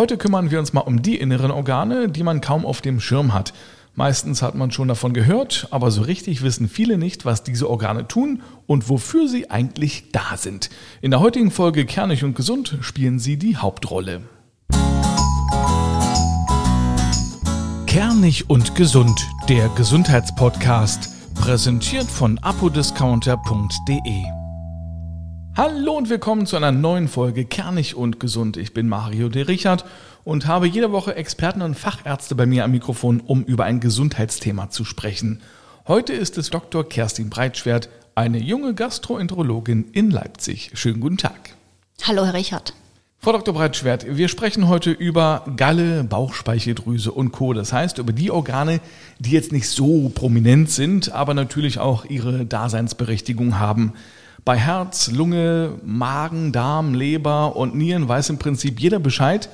Heute kümmern wir uns mal um die inneren Organe, die man kaum auf dem Schirm hat. Meistens hat man schon davon gehört, aber so richtig wissen viele nicht, was diese Organe tun und wofür sie eigentlich da sind. In der heutigen Folge Kernig und Gesund spielen sie die Hauptrolle. Kernig und Gesund, der Gesundheitspodcast, präsentiert von apodiscounter.de. Hallo und willkommen zu einer neuen Folge Kernig und Gesund. Ich bin Mario de Richard und habe jede Woche Experten und Fachärzte bei mir am Mikrofon, um über ein Gesundheitsthema zu sprechen. Heute ist es Dr. Kerstin Breitschwert, eine junge Gastroenterologin in Leipzig. Schönen guten Tag. Hallo, Herr Richard. Frau Dr. Breitschwert, wir sprechen heute über Galle, Bauchspeicheldrüse und Co. Das heißt, über die Organe, die jetzt nicht so prominent sind, aber natürlich auch ihre Daseinsberechtigung haben. Bei Herz, Lunge, Magen, Darm, Leber und Nieren weiß im Prinzip jeder Bescheid,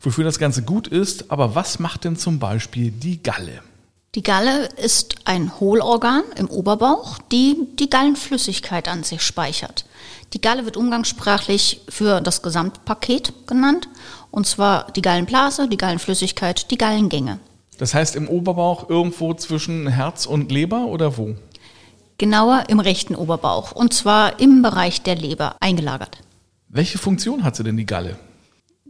wofür das Ganze gut ist. Aber was macht denn zum Beispiel die Galle? Die Galle ist ein Hohlorgan im Oberbauch, die die Gallenflüssigkeit an sich speichert. Die Galle wird umgangssprachlich für das Gesamtpaket genannt, und zwar die Gallenblase, die Gallenflüssigkeit, die Gallengänge. Das heißt im Oberbauch irgendwo zwischen Herz und Leber oder wo? Genauer im rechten Oberbauch, und zwar im Bereich der Leber eingelagert. Welche Funktion hat sie denn die Galle?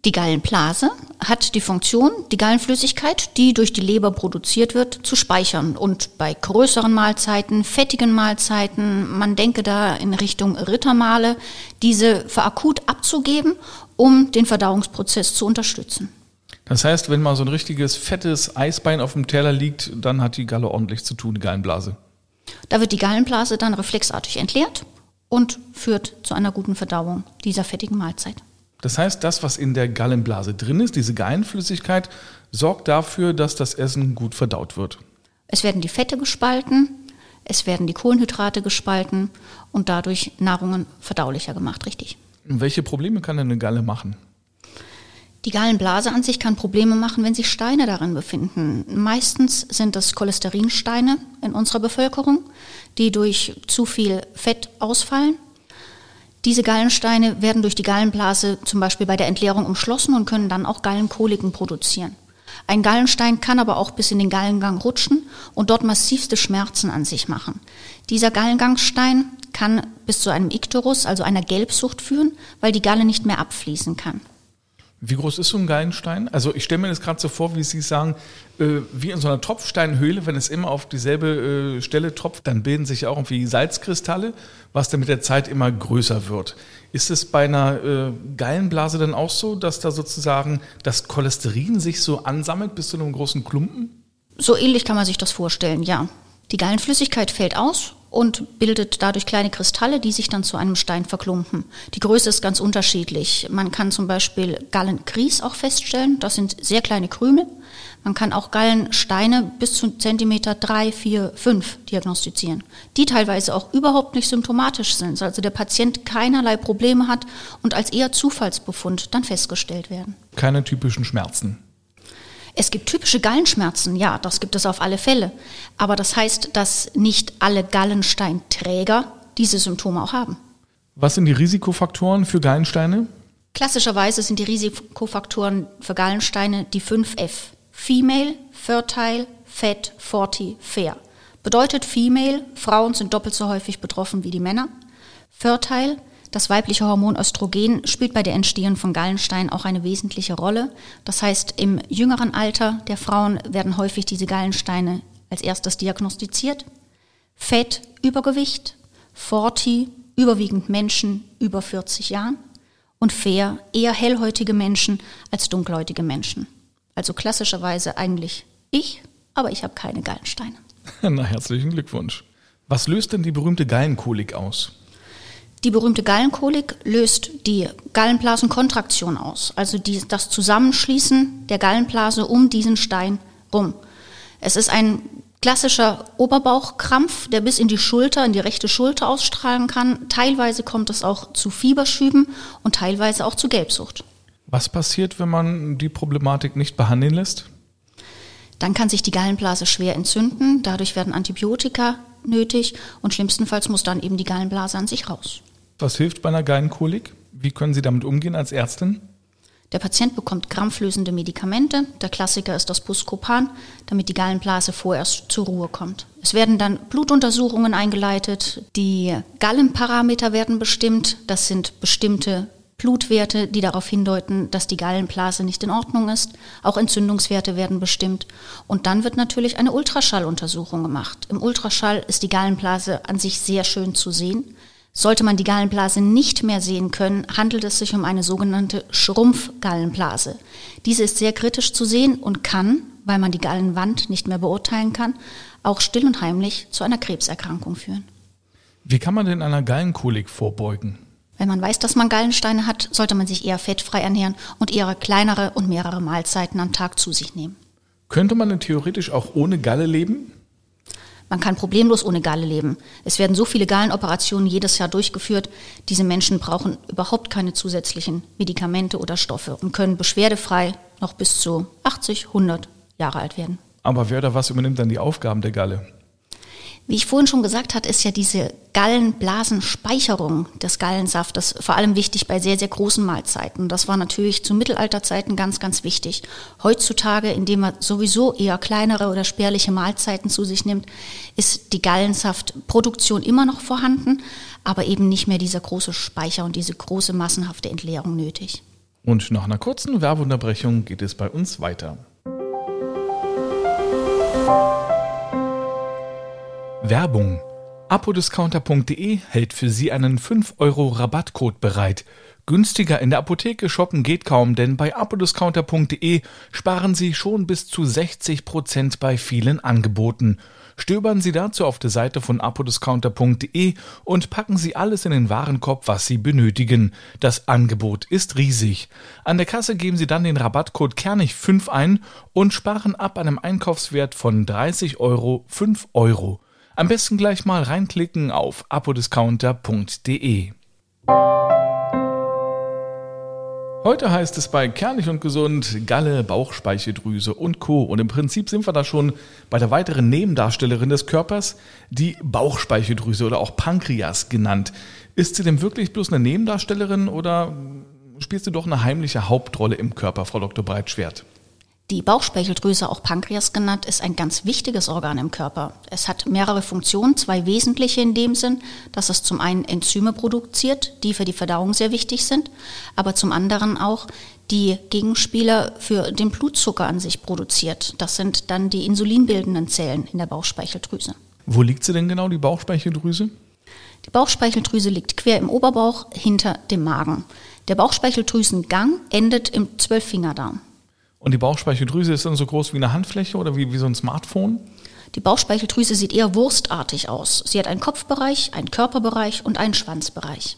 Die Gallenblase hat die Funktion, die Gallenflüssigkeit, die durch die Leber produziert wird, zu speichern und bei größeren Mahlzeiten, fettigen Mahlzeiten, man denke da in Richtung Rittermale, diese für akut abzugeben, um den Verdauungsprozess zu unterstützen. Das heißt, wenn mal so ein richtiges fettes Eisbein auf dem Teller liegt, dann hat die Galle ordentlich zu tun, die Gallenblase. Da wird die Gallenblase dann reflexartig entleert und führt zu einer guten Verdauung dieser fettigen Mahlzeit. Das heißt, das, was in der Gallenblase drin ist, diese Gallenflüssigkeit, sorgt dafür, dass das Essen gut verdaut wird. Es werden die Fette gespalten, es werden die Kohlenhydrate gespalten und dadurch Nahrungen verdaulicher gemacht, richtig. welche Probleme kann denn eine Galle machen? Die Gallenblase an sich kann Probleme machen, wenn sich Steine darin befinden. Meistens sind das Cholesterinsteine in unserer Bevölkerung, die durch zu viel Fett ausfallen diese Gallensteine werden durch die Gallenblase zum Beispiel bei der Entleerung umschlossen und können dann auch Gallenkoliken produzieren. Ein Gallenstein kann aber auch bis in den Gallengang rutschen und dort massivste Schmerzen an sich machen. Dieser Gallengangsstein kann bis zu einem Ikterus, also einer Gelbsucht führen, weil die Galle nicht mehr abfließen kann. Wie groß ist so ein Gallenstein? Also ich stelle mir das gerade so vor, wie Sie sagen, äh, wie in so einer Tropfsteinhöhle, wenn es immer auf dieselbe äh, Stelle tropft, dann bilden sich auch irgendwie Salzkristalle, was dann mit der Zeit immer größer wird. Ist es bei einer äh, Gallenblase dann auch so, dass da sozusagen das Cholesterin sich so ansammelt bis zu einem großen Klumpen? So ähnlich kann man sich das vorstellen, ja. Die Gallenflüssigkeit fällt aus und bildet dadurch kleine Kristalle, die sich dann zu einem Stein verklumpen. Die Größe ist ganz unterschiedlich. Man kann zum Beispiel Gallenkries auch feststellen. Das sind sehr kleine Krümel. Man kann auch Gallensteine bis zu Zentimeter drei, vier, fünf diagnostizieren, die teilweise auch überhaupt nicht symptomatisch sind. Also der Patient keinerlei Probleme hat und als eher Zufallsbefund dann festgestellt werden. Keine typischen Schmerzen. Es gibt typische Gallenschmerzen, ja, das gibt es auf alle Fälle. Aber das heißt, dass nicht alle Gallensteinträger diese Symptome auch haben. Was sind die Risikofaktoren für Gallensteine? Klassischerweise sind die Risikofaktoren für Gallensteine die 5F. Female, Fertile, Fat, Forty, Fair. Bedeutet Female, Frauen sind doppelt so häufig betroffen wie die Männer. Fertile, das weibliche Hormon Östrogen spielt bei der Entstehung von Gallensteinen auch eine wesentliche Rolle. Das heißt, im jüngeren Alter der Frauen werden häufig diese Gallensteine als erstes diagnostiziert. Fett, Übergewicht, Forti, überwiegend Menschen über 40 Jahren und fair, eher hellhäutige Menschen als dunkelhäutige Menschen. Also klassischerweise eigentlich ich, aber ich habe keine Gallensteine. Na, herzlichen Glückwunsch. Was löst denn die berühmte Gallenkolik aus? Die berühmte Gallenkolik löst die Gallenblasenkontraktion aus, also die, das Zusammenschließen der Gallenblase um diesen Stein rum. Es ist ein klassischer Oberbauchkrampf, der bis in die Schulter, in die rechte Schulter ausstrahlen kann. Teilweise kommt es auch zu Fieberschüben und teilweise auch zu Gelbsucht. Was passiert, wenn man die Problematik nicht behandeln lässt? Dann kann sich die Gallenblase schwer entzünden. Dadurch werden Antibiotika nötig und schlimmstenfalls muss dann eben die Gallenblase an sich raus. Was hilft bei einer Gallenkolik? Wie können Sie damit umgehen als Ärztin? Der Patient bekommt krampflösende Medikamente. Der Klassiker ist das Buscopan, damit die Gallenblase vorerst zur Ruhe kommt. Es werden dann Blutuntersuchungen eingeleitet. Die Gallenparameter werden bestimmt. Das sind bestimmte Blutwerte, die darauf hindeuten, dass die Gallenblase nicht in Ordnung ist. Auch Entzündungswerte werden bestimmt. Und dann wird natürlich eine Ultraschalluntersuchung gemacht. Im Ultraschall ist die Gallenblase an sich sehr schön zu sehen. Sollte man die Gallenblase nicht mehr sehen können, handelt es sich um eine sogenannte Schrumpfgallenblase. Diese ist sehr kritisch zu sehen und kann, weil man die Gallenwand nicht mehr beurteilen kann, auch still und heimlich zu einer Krebserkrankung führen. Wie kann man denn einer Gallenkolik vorbeugen? Wenn man weiß, dass man Gallensteine hat, sollte man sich eher fettfrei ernähren und eher kleinere und mehrere Mahlzeiten am Tag zu sich nehmen. Könnte man denn theoretisch auch ohne Galle leben? Man kann problemlos ohne Galle leben. Es werden so viele Gallenoperationen jedes Jahr durchgeführt. Diese Menschen brauchen überhaupt keine zusätzlichen Medikamente oder Stoffe und können beschwerdefrei noch bis zu 80, 100 Jahre alt werden. Aber wer oder was übernimmt dann die Aufgaben der Galle? Wie ich vorhin schon gesagt habe, ist ja diese Gallenblasenspeicherung des Gallensaftes vor allem wichtig bei sehr, sehr großen Mahlzeiten. Das war natürlich zu Mittelalterzeiten ganz, ganz wichtig. Heutzutage, indem man sowieso eher kleinere oder spärliche Mahlzeiten zu sich nimmt, ist die Gallensaftproduktion immer noch vorhanden, aber eben nicht mehr dieser große Speicher und diese große massenhafte Entleerung nötig. Und nach einer kurzen Werbeunterbrechung geht es bei uns weiter. Werbung. Apodiscounter.de hält für Sie einen 5 Euro Rabattcode bereit. Günstiger in der Apotheke shoppen geht kaum, denn bei apodiscounter.de sparen Sie schon bis zu 60 Prozent bei vielen Angeboten. Stöbern Sie dazu auf der Seite von apodiscounter.de und packen Sie alles in den Warenkorb, was Sie benötigen. Das Angebot ist riesig. An der Kasse geben Sie dann den Rabattcode Kernig5 ein und sparen ab einem Einkaufswert von 30 Euro 5 Euro. Am besten gleich mal reinklicken auf apodiscounter.de. Heute heißt es bei Kernig und Gesund Galle, Bauchspeicheldrüse und Co. Und im Prinzip sind wir da schon bei der weiteren Nebendarstellerin des Körpers, die Bauchspeicheldrüse oder auch Pankreas genannt. Ist sie denn wirklich bloß eine Nebendarstellerin oder spielt sie doch eine heimliche Hauptrolle im Körper, Frau Dr. Breitschwert? Die Bauchspeicheldrüse, auch Pankreas genannt, ist ein ganz wichtiges Organ im Körper. Es hat mehrere Funktionen, zwei wesentliche in dem Sinn, dass es zum einen Enzyme produziert, die für die Verdauung sehr wichtig sind, aber zum anderen auch die Gegenspieler für den Blutzucker an sich produziert. Das sind dann die insulinbildenden Zellen in der Bauchspeicheldrüse. Wo liegt sie denn genau, die Bauchspeicheldrüse? Die Bauchspeicheldrüse liegt quer im Oberbauch hinter dem Magen. Der Bauchspeicheldrüsengang endet im Zwölffingerdarm. Und die Bauchspeicheldrüse ist dann so groß wie eine Handfläche oder wie, wie so ein Smartphone? Die Bauchspeicheldrüse sieht eher wurstartig aus. Sie hat einen Kopfbereich, einen Körperbereich und einen Schwanzbereich.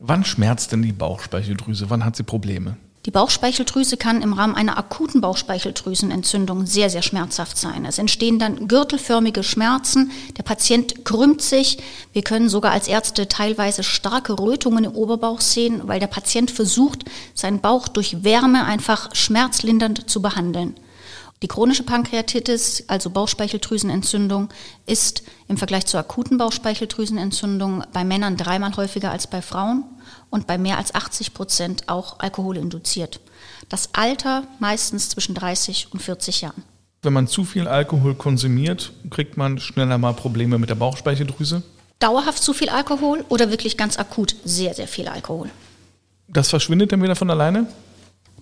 Wann schmerzt denn die Bauchspeicheldrüse? Wann hat sie Probleme? Die Bauchspeicheldrüse kann im Rahmen einer akuten Bauchspeicheldrüsenentzündung sehr, sehr schmerzhaft sein. Es entstehen dann gürtelförmige Schmerzen, der Patient krümmt sich. Wir können sogar als Ärzte teilweise starke Rötungen im Oberbauch sehen, weil der Patient versucht, seinen Bauch durch Wärme einfach schmerzlindernd zu behandeln. Die chronische Pankreatitis, also Bauchspeicheldrüsenentzündung, ist im Vergleich zur akuten Bauchspeicheldrüsenentzündung bei Männern dreimal häufiger als bei Frauen und bei mehr als 80 Prozent auch alkoholinduziert. Das Alter meistens zwischen 30 und 40 Jahren. Wenn man zu viel Alkohol konsumiert, kriegt man schneller mal Probleme mit der Bauchspeicheldrüse? Dauerhaft zu viel Alkohol oder wirklich ganz akut sehr, sehr viel Alkohol? Das verschwindet dann wieder von alleine?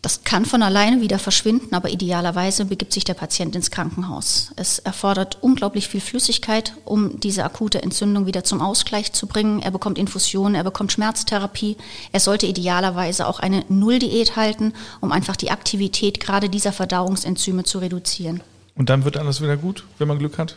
Das kann von alleine wieder verschwinden, aber idealerweise begibt sich der Patient ins Krankenhaus. Es erfordert unglaublich viel Flüssigkeit, um diese akute Entzündung wieder zum Ausgleich zu bringen. Er bekommt Infusionen, er bekommt Schmerztherapie. Er sollte idealerweise auch eine Nulldiät halten, um einfach die Aktivität gerade dieser Verdauungsenzyme zu reduzieren. Und dann wird alles wieder gut, wenn man Glück hat?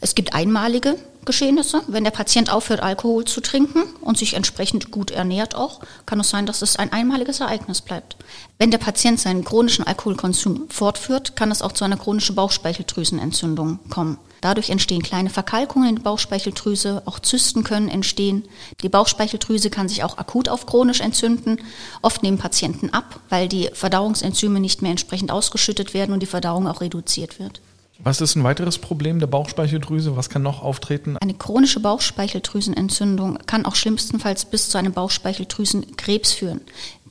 Es gibt einmalige Geschehnisse. Wenn der Patient aufhört, Alkohol zu trinken und sich entsprechend gut ernährt auch, kann es sein, dass es ein einmaliges Ereignis bleibt. Wenn der Patient seinen chronischen Alkoholkonsum fortführt, kann es auch zu einer chronischen Bauchspeicheldrüsenentzündung kommen. Dadurch entstehen kleine Verkalkungen in der Bauchspeicheldrüse, auch Zysten können entstehen. Die Bauchspeicheldrüse kann sich auch akut auf chronisch entzünden. Oft nehmen Patienten ab, weil die Verdauungsenzyme nicht mehr entsprechend ausgeschüttet werden und die Verdauung auch reduziert wird. Was ist ein weiteres Problem der Bauchspeicheldrüse? Was kann noch auftreten? Eine chronische Bauchspeicheldrüsenentzündung kann auch schlimmstenfalls bis zu einem Bauchspeicheldrüsenkrebs führen.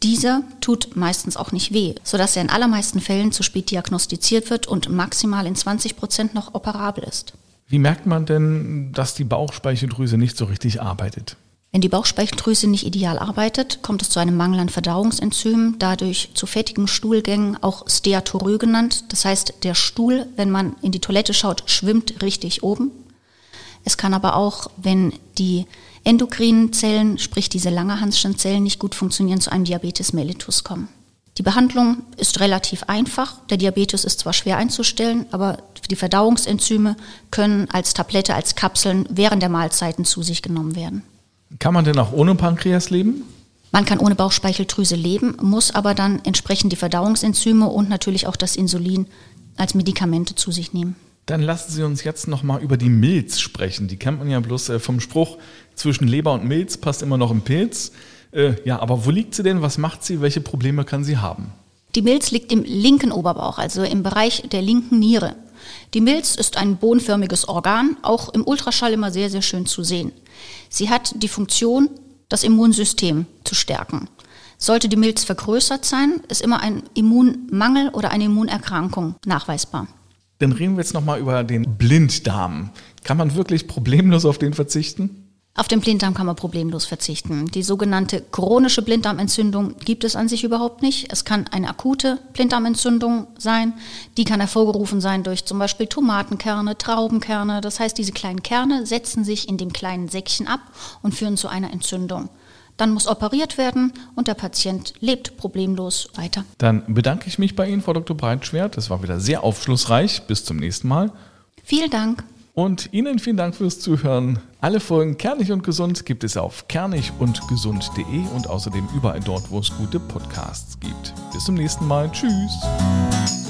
Dieser tut meistens auch nicht weh, sodass er in allermeisten Fällen zu spät diagnostiziert wird und maximal in 20 Prozent noch operabel ist. Wie merkt man denn, dass die Bauchspeicheldrüse nicht so richtig arbeitet? Wenn die Bauchspeicheldrüse nicht ideal arbeitet, kommt es zu einem Mangel an Verdauungsenzymen, dadurch zu fettigen Stuhlgängen, auch Steatorö genannt. Das heißt, der Stuhl, wenn man in die Toilette schaut, schwimmt richtig oben. Es kann aber auch, wenn die endokrinen Zellen, sprich diese Langerhanschen Zellen, nicht gut funktionieren, zu einem Diabetes mellitus kommen. Die Behandlung ist relativ einfach. Der Diabetes ist zwar schwer einzustellen, aber die Verdauungsenzyme können als Tablette, als Kapseln während der Mahlzeiten zu sich genommen werden. Kann man denn auch ohne Pankreas leben? Man kann ohne Bauchspeicheldrüse leben, muss aber dann entsprechend die Verdauungsenzyme und natürlich auch das Insulin als Medikamente zu sich nehmen. Dann lassen Sie uns jetzt nochmal über die Milz sprechen. Die kennt man ja bloß äh, vom Spruch, zwischen Leber und Milz passt immer noch ein Pilz. Äh, ja, aber wo liegt sie denn? Was macht sie? Welche Probleme kann sie haben? Die Milz liegt im linken Oberbauch, also im Bereich der linken Niere. Die Milz ist ein bohnenförmiges Organ, auch im Ultraschall immer sehr, sehr schön zu sehen. Sie hat die Funktion, das Immunsystem zu stärken. Sollte die Milz vergrößert sein, ist immer ein Immunmangel oder eine Immunerkrankung nachweisbar. Dann reden wir jetzt nochmal über den Blinddarm. Kann man wirklich problemlos auf den verzichten? Auf den Blinddarm kann man problemlos verzichten. Die sogenannte chronische Blinddarmentzündung gibt es an sich überhaupt nicht. Es kann eine akute Blinddarmentzündung sein. Die kann hervorgerufen sein durch zum Beispiel Tomatenkerne, Traubenkerne. Das heißt, diese kleinen Kerne setzen sich in dem kleinen Säckchen ab und führen zu einer Entzündung. Dann muss operiert werden und der Patient lebt problemlos weiter. Dann bedanke ich mich bei Ihnen, Frau Dr. Breitschwert. Das war wieder sehr aufschlussreich. Bis zum nächsten Mal. Vielen Dank. Und Ihnen vielen Dank fürs Zuhören. Alle Folgen Kernig und Gesund gibt es auf kernigundgesund.de und außerdem überall dort, wo es gute Podcasts gibt. Bis zum nächsten Mal. Tschüss.